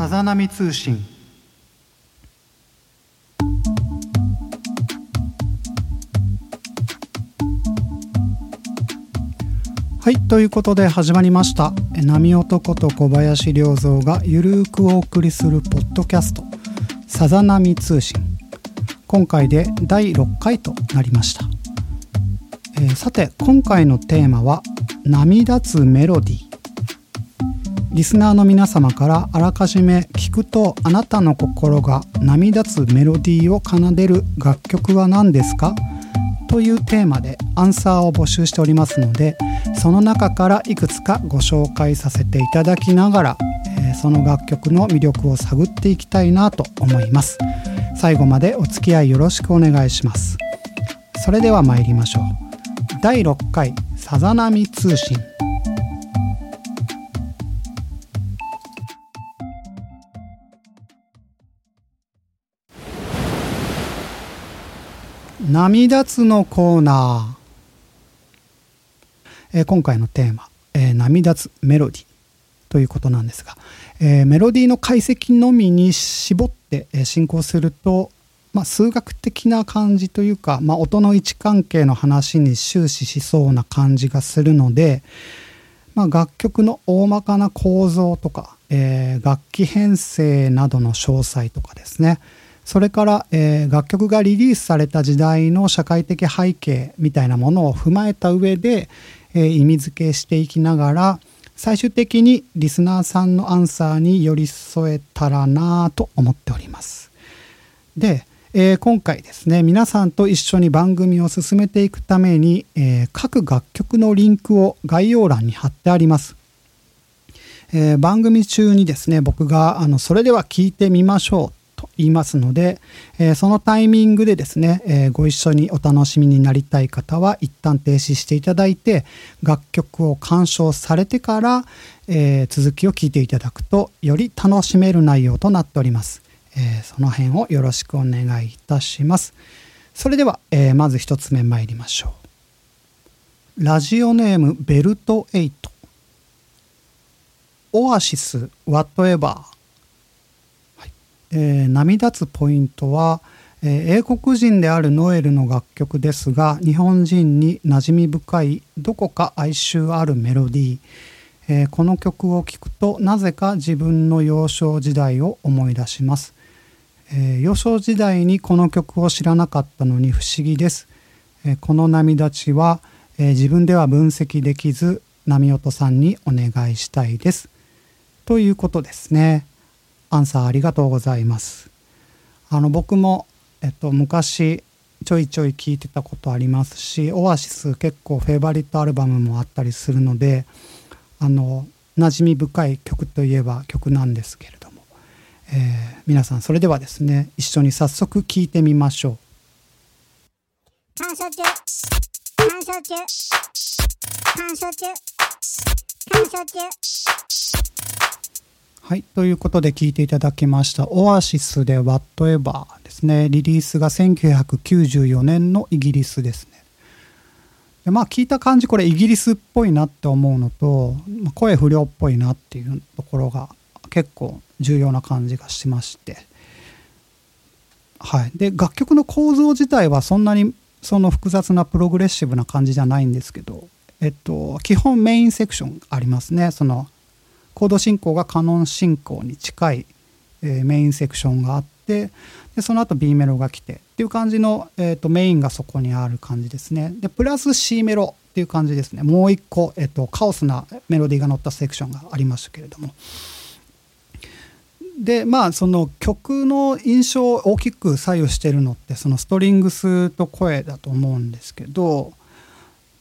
さざ波通信。はいということで始まりました。波男と小林良三がゆるーくお送りするポッドキャスト。さざ波通信。今回で第6回となりました、えー、さて今回のテーマは波立つメロディー。リスナーの皆様からあらかじめ聞くとあなたの心が波立つメロディーを奏でる楽曲は何ですかというテーマでアンサーを募集しておりますのでその中からいくつかご紹介させていただきながら、えー、その楽曲の魅力を探っていきたいなと思います最後までお付き合いよろしくお願いしますそれでは参りましょう第6回さざ波通信波立つのコーナー、えー、今回のテーマ、えー、波立つメロディーということなんですが、えー、メロディーの解析のみに絞って進行すると、まあ、数学的な感じというか、まあ、音の位置関係の話に終始しそうな感じがするので、まあ、楽曲の大まかな構造とか、えー、楽器編成などの詳細とかですね。それから、えー、楽曲がリリースされた時代の社会的背景みたいなものを踏まえた上で、えー、意味付けしていきながら最終的にリスナーさんのアンサーに寄り添えたらなと思っております。で、えー、今回ですね皆さんと一緒に番組を進めていくために、えー、各楽曲のリンクを概要欄に貼ってあります。えー、番組中にですね僕があのそれでは聞いてみましょう言いますので、えー、そのタイミングでですね、えー、ご一緒にお楽しみになりたい方は一旦停止していただいて楽曲を鑑賞されてから、えー、続きを聴いていただくとより楽しめる内容となっております、えその辺をよろしくお願いいたします。それでは、えまず一つ目参りましょう。ラジオネームベルト8オアシス Whatever えー、波立つポイントは、えー、英国人であるノエルの楽曲ですが日本人に馴染み深いどこか哀愁あるメロディー、えー、この曲を聴くとなぜか自分の幼少時代を思い出します、え幼少時代にこの曲を知らなかったのに不思議です、えこの波立ちは、え自分では分析できず波音さんにお願いしたいです。ということですね。アンサーありがとうございます。あの僕も、えっと、昔ちょいちょい聞いてたことありますしオアシス結構フェイバリットアルバムもあったりするのであの馴染み深い曲といえば曲なんですけれども、えー、皆さんそれではですね一緒に早速聴いてみましょう。感謝中感謝中感謝中感謝中はい。ということで聴いていただきました。オアシスで Whatever ですね。リリースが1994年のイギリスですね。でまあ聞いた感じこれイギリスっぽいなって思うのと、声不良っぽいなっていうところが結構重要な感じがしまして。はい。で、楽曲の構造自体はそんなにその複雑なプログレッシブな感じじゃないんですけど、えっと、基本メインセクションありますね。そのコード進行がカノン進行に近い、えー、メインセクションがあってでその後 B メロが来てっていう感じの、えーと、メインがそこにある感じですね。でプラス C メロっていう感じですね。もう一個、えーと、カオスなメロディーが乗ったセクションがありましたけれども。でまあその曲の印象を大きく左右してるのってそのストリングスと声だと思うんですけど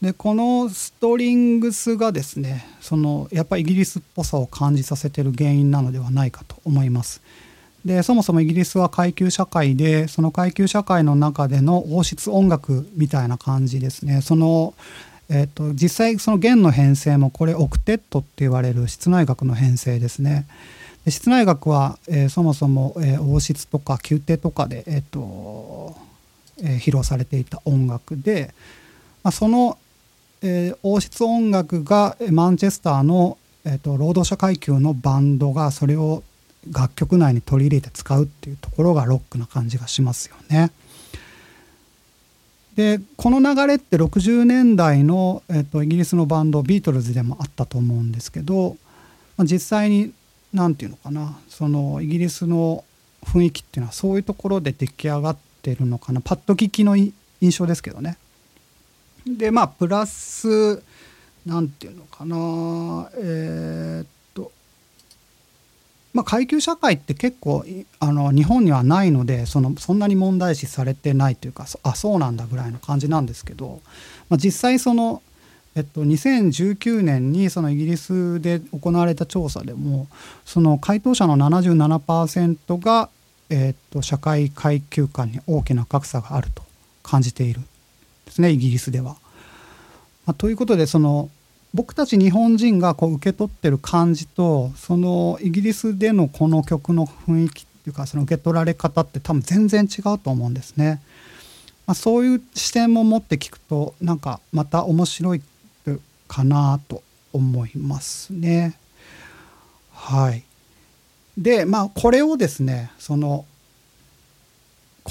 でこのストリングスがですねそのやっぱりイギリスっぽさを感じさせてる原因なのではないかと思います。でそもそもイギリスは階級社会でその階級社会の中での王室音楽みたいな感じですねその、えーと、実際その弦の編成もこれオクテットって言われる室内楽の編成ですねで室内楽は、えー、そもそも、えー、王室とか宮廷とかで、えーとえー、披露されていた音楽で、まあ、そのえー、王室音楽がマンチェスターの、えーと、労働者階級のバンドがそれを楽曲内に取り入れて使うっていうところがロックな感じがしますよね。でこの流れって60年代の、えっと、イギリスのバンドビートルズでもあったと思うんですけど、まあ、実際に何て言うのかなそのイギリスの雰囲気っていうのはそういうところで出来上がってるのかなパッと聞きの印象ですけどね。でまあプラス何て言うのかなえー、っとまあ階級社会って結構あの日本にはないのでそのそんなに問題視されてないというかあそうなんだぐらいの感じなんですけど、まあ、実際そのえっと、2019年にそのイギリスで行われた調査でもその回答者の77%が、えっと、社会階級間に大きな格差があると感じている。ですねイギリスでは。まあ、ということでその僕たち日本人がこう受け取ってる感じとそのイギリスでのこの曲の雰囲気っていうかその受け取られ方って多分全然違うと思うんですね。まあ、そういう視点も持って聞くとなんかまた面白いかなと思いますね。はい。でまあこれをですねその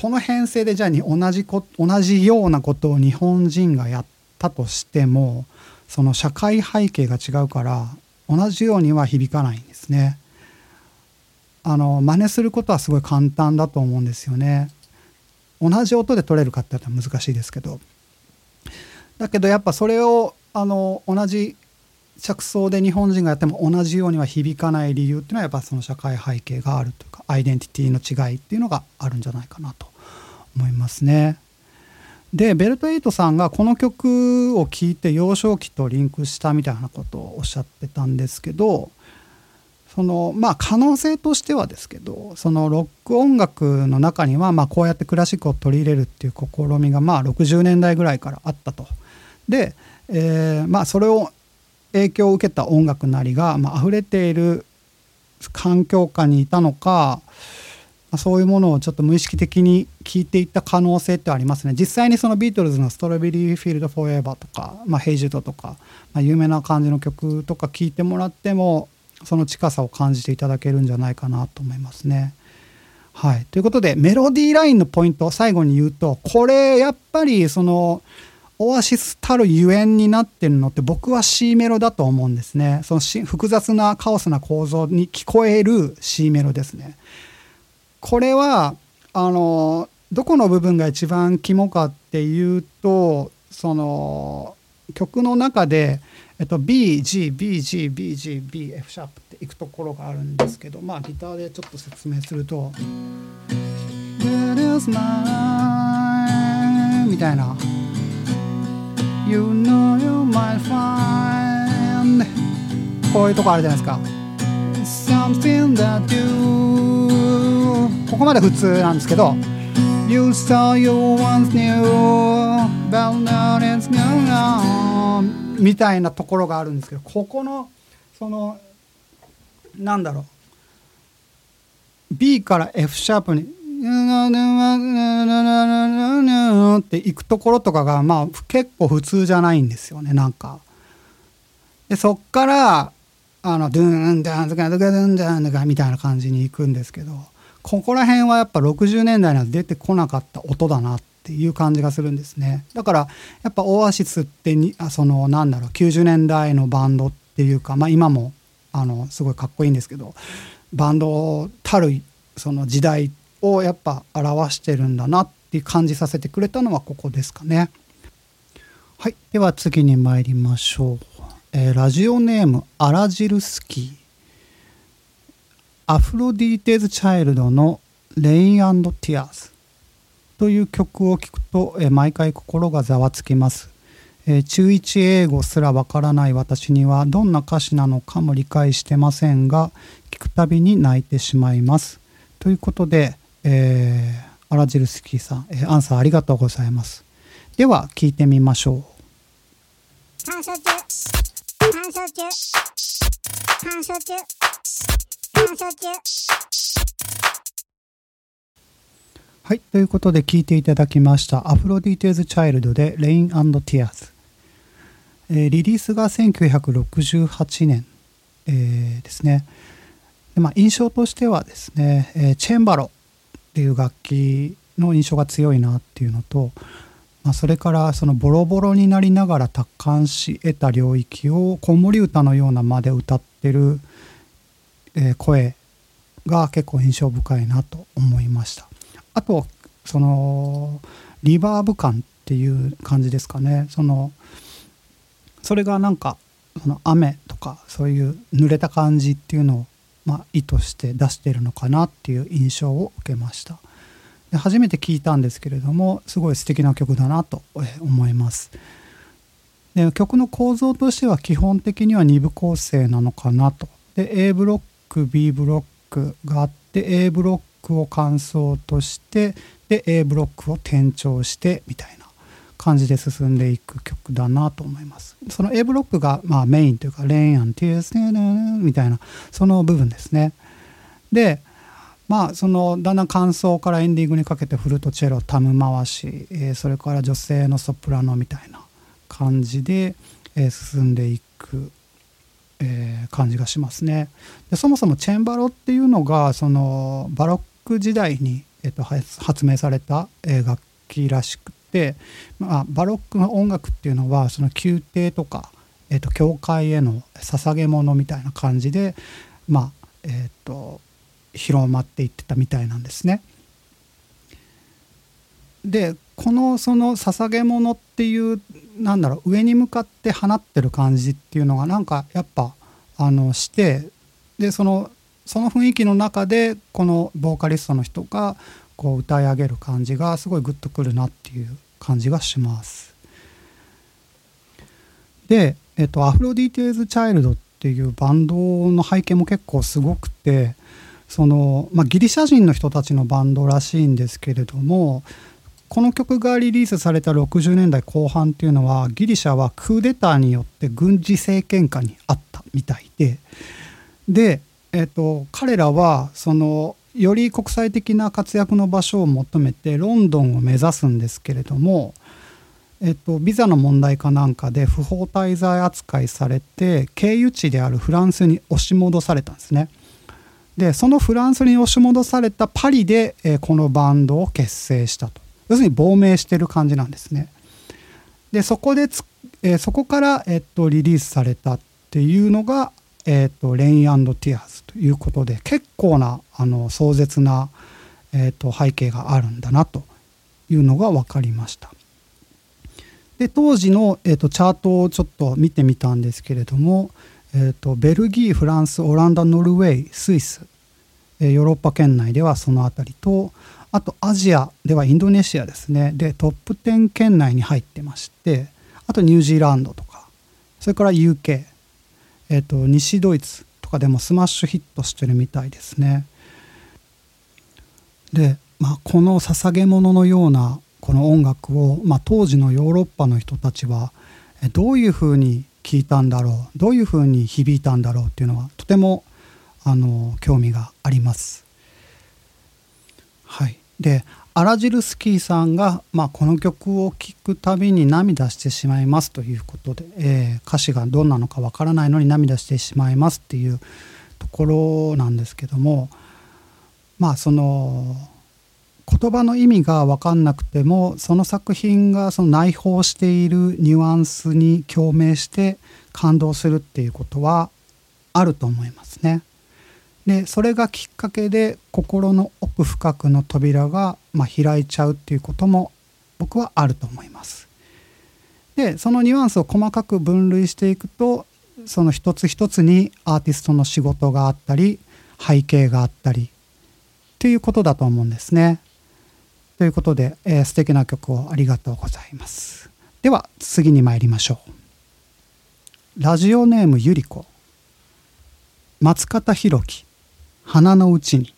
この編成でじゃあに同じこ同じようなことを日本人がやったとしてもその社会背景が違うから同じようには響かないんですね。あの真似することはすごい簡単だと思うんですよね。同じ音で取れるかって言ったら難しいですけどだけどやっぱそれをあの同じ着想で日本人がやっても同じようには響かない理由っていうのはやっぱその社会背景があるというかアイデンティティの違いっていうのがあるんじゃないかなと思いますね。でベルト・エイトさんがこの曲を聴いて幼少期とリンクしたみたいなことをおっしゃってたんですけどそのまあ可能性としてはですけどそのロック音楽の中にはまこうやってクラシックを取り入れるっていう試みがまあ60年代ぐらいからあったと。で、えー、まあそれを影響を受けた音楽なりが、まあ溢れている環境下にいたのかそういうものをちょっと無意識的に聞いていった可能性ってありますね実際にそのビートルズの「ストロベリー・フィールド・フォーエバー」とか「まあ、ヘイ・ジュード」とか、まあ、有名な感じの曲とか聞いてもらってもその近さを感じていただけるんじゃないかなと思いますね。はい、ということでメロディーラインのポイントを最後に言うとこれやっぱりそのオアシスたるゆえんになってるのって僕は C メロだと思うんですね。その複雑なカオスな構造に聞こえる C メロですね。これはあのどこの部分が一番肝かっていうとその曲の中で、えっと、BGBGBGBF シャープっていくところがあるんですけどまあギターでちょっと説明すると「みたいな「You know you might find」こういうとこあるじゃないですか。Something that you ここまで普通なんですけど You saw you once knew but now it's gone みたいなところがあるんですけどここのそのなんだろう B から F シャープにっていくところとかがまあ結構普通じゃないん。ですよねなん。か。でそっからあのドゥンドゥンドゥンドゥンドゥンドゥンドゥンみたいな感じに行くん。ですけどここら辺はやっぱ60年代には出てこなかった音だなっていう感じがするん。ですねだからやっぱオアシスってにあそのなん。だろう90年代のバンドっていうか、まあ、今もあのすごいかっこいいん。ですけどバンドたるその時代をやっぱ表してるんだなって感じさせてくれたのはここですかね。はい、では次に参りましょう。えー、ラジオネームアラジルスキー。アフロディーテーズ・チャイルドの「レインティアーズ」という曲を聴くと、え毎回心がざわつきます、え中1英語すらわからない私にはどんな歌詞なのかも理解してませんが聴くたびに泣いてしまいますということで、えー、アラジルスキーさん、えー、アンサーありがとうございますでは聴いてみましょう感謝中感謝中感謝中はい。ということで聴いていただきました。アフロディテーズ・チャイルドで Rain and Tears。え、リリースが1968年、えー、ですね。で、まあ、印象としてはですね、えー、チェンバロっていう楽器の印象が強いなっていうのと、まあ、それからそのボロボロになりながら達観し得た領域を子守歌のような間で歌ってる、え、声が結構印象深いなと思いました。あとそのリバーブ感っていう感じですかね。そのそれがなんかその雨とかそういう濡れた感じっていうのを、まあ、意図して出してるのかなっていう印象を受けました。で初めて聞いたんですけれどもすごい素敵な曲だなと思います。で曲の構造としては基本的には2部構成なのかなと。で A ブロック B ブロックがあって A ブロックを感想としてで A ブロックを転調してみたいな。感じで進んでいく曲だなと思います。その A ブロックがまあメインというか「レインアンティースネみたいなその部分ですね。でまあそのだんだん感想からエンディングにかけてフルートチェロタム回し、えー、それから女性のソプラノみたいな感じで、えー、進んでいく、えー、感じがしますね。でそもそもチェンバロっていうのがそのバロック時代に、えーと、発明された、え楽器らしく、まあ、バロックの音楽っていうのはその宮廷とか、えーと、教会への捧げ物みたいな感じでまあえっ、ー、と広まっていってたみたいなんですね。でこのその捧げ物っていうなんだろう上に向かって放ってる感じっていうのがなんかやっぱあのしてでそのその雰囲気の中でこのボーカリストの人がこう歌い上げる感じがすごいグッとくるなっていう感じがします。で、えっと、アフロディテーズ・チャイルドっていうバンドの背景も結構すごくてその、まあ、ギリシャ人の人たちのバンドらしいんですけれどもこの曲がリリースされた60年代後半っていうのはギリシャはクーデターによって軍事政権下にあったみたいでで、えっと、彼らはそのより国際的な活躍の場所を求めてロンドンを目指すんですけれども、えっと、ビザの問題かなんかで不法滞在扱いされて経由地であるフランスに押し戻されたんですね。でそのフランスに押し戻されたパリで、えー、このバンドを結成したと要するに亡命してる感じなんですねでそこでえー、そこから、えっと、リリースされたっていうのが、えっと、レインティアーズということで結構なあの壮絶な、えっと、背景があるんだなというのが分かりました。で当時の、えっと、チャートをちょっと見てみたんですけれどもえーと、ベルギーフランスオランダノルウェースイス、えー、ヨーロッパ圏内ではその辺りとあとアジアではインドネシアですね。でトップ10圏内に入ってましてあとニュージーランドとかそれから UK、えーと、西ドイツとかでもスマッシュヒットしてるみたいですねで、まあ、この捧げ物のようなこの音楽を、まあ、当時のヨーロッパの人たちはどういうふうに聞いたんだろうどういうふうに響いたんだろうっていうのはとてもあの興味があります。はい、でアラジルスキーさんが、まあ、この曲を聴くたびに涙してしまいますということで、えー、歌詞がどんなのかわからないのに涙してしまいますっていうところなんですけどもまあその言葉の意味が分かんなくてもその作品がその内包しているニュアンスに共鳴して感動するっていうことはあると思いますね。でそれがきっかけで心の奥深くの扉が、まあ、開いちゃうっていうことも僕はあると思います。でそのニュアンスを細かく分類していくとその一つ一つにアーティストの仕事があったり背景があったりっていうことだと思うんですね。ということで、えー、素敵な曲をありがとうございます。では次に参りましょう。ラジオネームゆり子松方弘樹花のうちに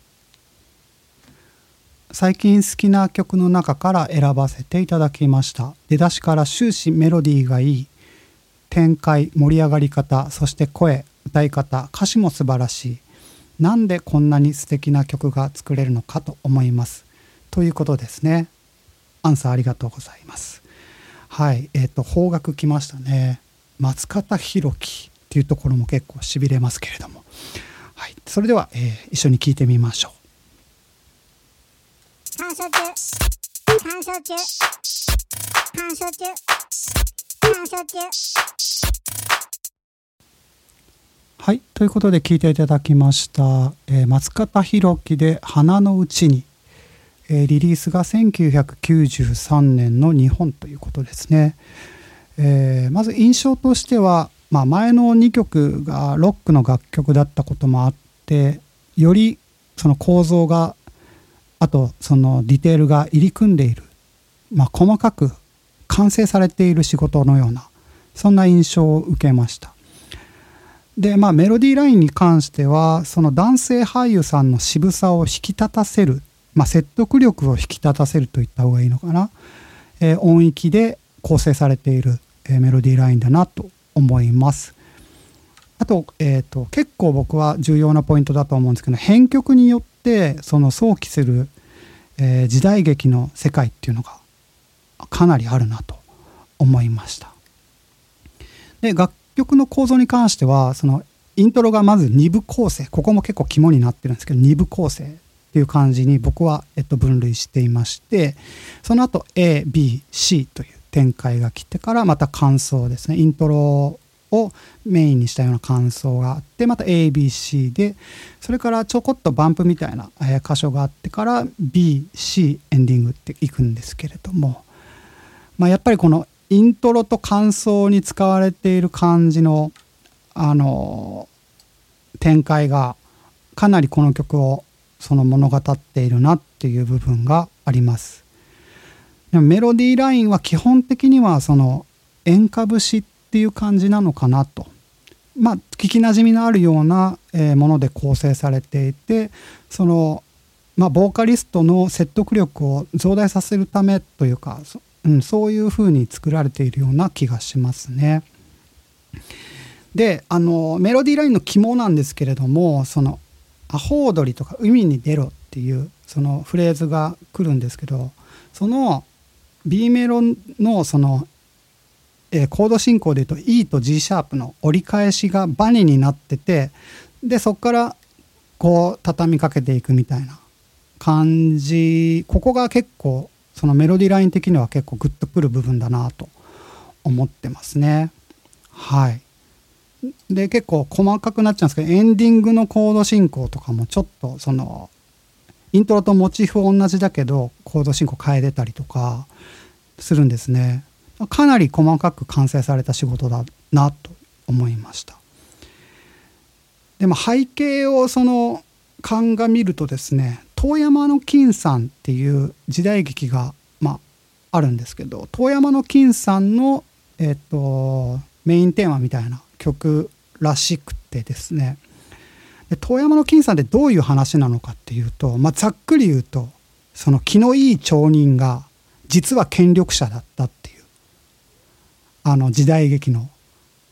最近好きな曲の中から選ばせていただきました出だしから終始メロディーがいい展開盛り上がり方そして声歌い方歌詞も素晴らしいなんでこんなに素敵な曲が作れるのかと思いますということですね。アンサーありがとうございます。はい、えっ、ー、と方角来ましたね。松方弘樹っていうところも結構しびれますけれども。はい、それでは、えー、一緒に聞いてみましょう。乾燥中乾燥中乾燥中乾燥中はい。ということで聞いていただきました、えー松方弘樹で「花のうちに」えーリリースが1993年の日本ということですね、えーまず印象としては、まあ、前の2曲がロックの楽曲だったこともあってよりその構造があとそのディテールが入り組んでいる、まあ、細かく完成されている仕事のようなそんな印象を受けました。でまあメロディーラインに関してはその男性俳優さんの渋さを引き立たせる、まあ、説得力を引き立たせるといった方がいいのかな、えー音域で構成されている、えーメロディーラインだなと思います。あと,、えー、と結構僕は重要なポイントだと思うんですけど編曲によってその想起する、えー時代劇の世界っていうのがかなりあるなと思いました。で楽曲の構造に関してはそのイントロがまず2部構成ここも結構肝になってるんですけど2部構成っていう感じに僕は、えっと、分類していましてその後 ABC という展開が来てからまた感想ですねイントロをメインにしたような感想があってまた ABC でそれからちょこっとバンプみたいな箇所があってから BC エンディングっていくんですけれどもまあ、やっぱりこのイントロと感想に使われている感じのあの展開がかなりこの曲をその物語っているなっていう部分があります。でもメロディーラインは基本的にはその演歌節っていう感じなのかなと。まあ聞きなじみのあるようなえもので構成されていてそのまあボーカリストの説得力を増大させるためというかそうん、そういう風に作られているような気がしますね。であのメロディーラインの肝なんですけれどもその「アホ踊り」とか「海に出ろ」っていうそのフレーズが来るんですけどその B メロのその、えーコード進行で言うと E と G シャープの折り返しがバネになっててでそこからこう畳みかけていくみたいな感じここが結構そのメロディーライン的には結構グッとくる部分だなと思ってますね。はい。で結構細かくなっちゃうんですけどエンディングのコード進行とかもちょっとそのイントロとモチーフは同じだけどコード進行変えてたりとかするんですね。かなり細かく完成された仕事だなと思いました。でも背景をその鑑みるとですね遠山の金さんっていう時代劇が、まあ、あるんですけど遠山の金さんの、えっとメインテーマみたいな曲らしくてですね遠山の金さんってどういう話なのかっていうと、まあ、ざっくり言うとその気のいい町人が実は権力者だったっていうあの時代劇の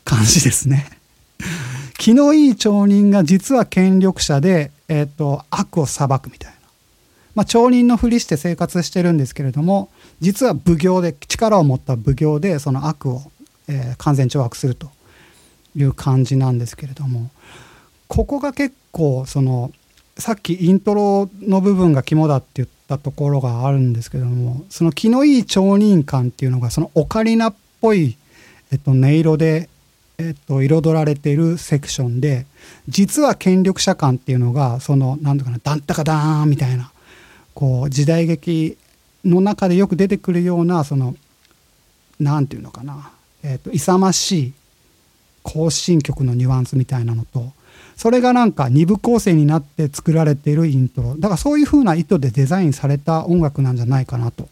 感じですね。気のいい町人が実は権力者で、えー、と悪を裁くみたいな、まあ、町人のふりして生活してるんですけれども実は奉行で力を持った奉行でその悪を、えー完全懲悪するという感じなんですけれどもここが結構そのさっきイントロの部分が肝だって言ったところがあるんですけどもその気のいい町人感っていうのがそのオカリナっぽい、えっと、音色でえっと、彩られているセクションで実は権力者感っていうのがその何ていうかなダンタカダーンみたいなこう時代劇の中でよく出てくるようなその何ていうのかな、えっと、勇ましい行進曲のニュアンスみたいなのとそれがなんか二部構成になって作られているイントロだからそういう風な意図でデザインされた音楽なんじゃないかなと、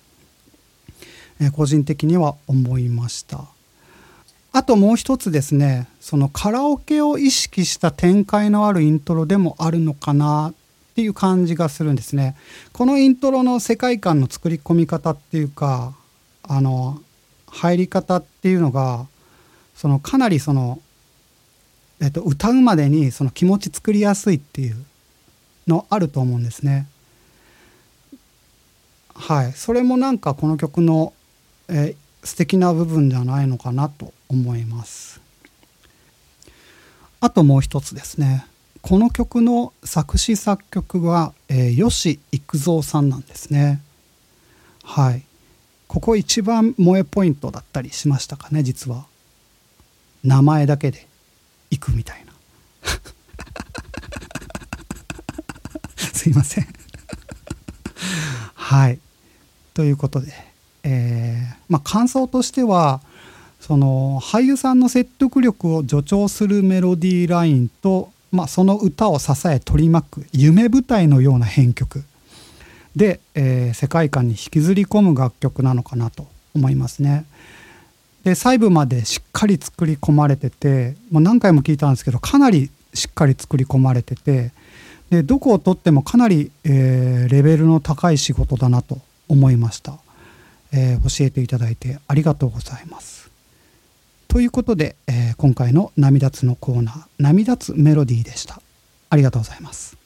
えー個人的には思いました。あともう一つですねそのカラオケを意識した展開のあるイントロでもあるのかなっていう感じがするんですね。このイントロの世界観の作り込み方っていうかあの入り方っていうのがそのかなりその、えっと、歌うまでにその気持ち作りやすいっていうのあると思うんですね。はい、それもなんかこの曲の、えー素敵な部分じゃないのかなと思います。あともう一つですね。この曲の作詞作曲は、えー、吉幾三さんなんですね。はい。ここ一番萌えポイントだったりしましたかね実は。名前だけで。行くみたいな。すいません。はい。ということで、えー、まあ、感想としてはその俳優さんの説得力を助長するメロディーラインと、まあ、その歌を支え取り巻く夢舞台のような編曲。で、えー、世界観に引きずり込む楽曲なのかなと思いますね。で細部までしっかり作り込まれててもう何回も聞いたんですけどかなりしっかり作り込まれててでどこをとってもかなり、えー、レベルの高い仕事だなと思いました、えー、教えていただいてありがとうございます。ということで、えー、今回の「涙つ」のコーナー「涙つメロディー」でした。ありがとうございます。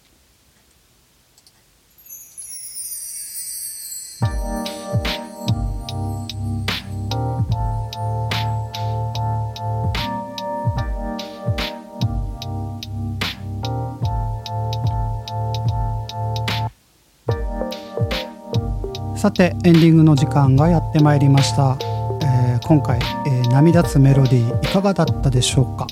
さてエンディングの時間がやってまいりました、えー、今回、えー、涙つメロディーいかがだったでしょうか？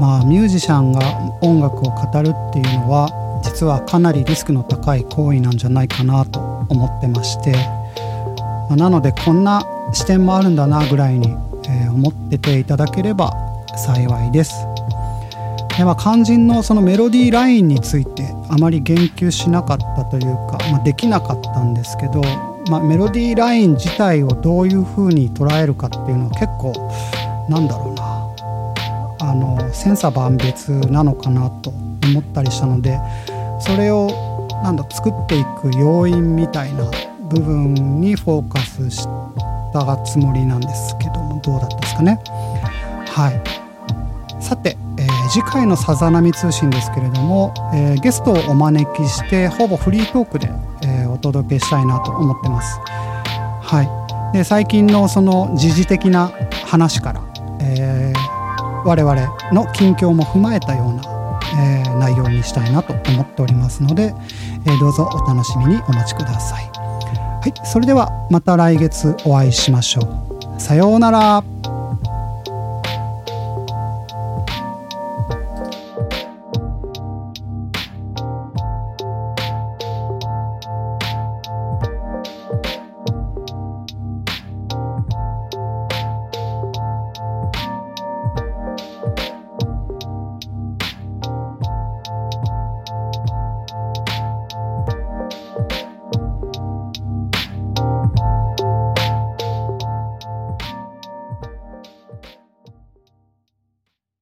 まあミュージシャンが音楽を語るっていうのは実はかなりリスクの高い行為なんじゃないかなと思ってまして、まあ、なのでこんな視点もあるんだなぐらいに、えー、思ってていただければ幸いです。まあ、肝心のそのメロディーラインについてあまり言及しなかったというか、まあ、できなかったんですけど、まあ、メロディーライン自体をどういうふうに捉えるかっていうのは結構なんだろうなあの千差万別なのかなと思ったりしたのでそれをなんだ作っていく要因みたいな部分にフォーカスしたつもりなんですけどもどうだったですかね。はいさて次回のさざ波通信ですけれども、えー、ゲストをお招きしてほぼフリートークで、えー、お届けしたいなと思ってます。はい、で最近のその時事的な話から、えー、我々の近況も踏まえたような、え、内容にしたいなと思っておりますので、え、どうぞお楽しみにお待ちください。はい、それではまた来月お会いしましょう。さようなら。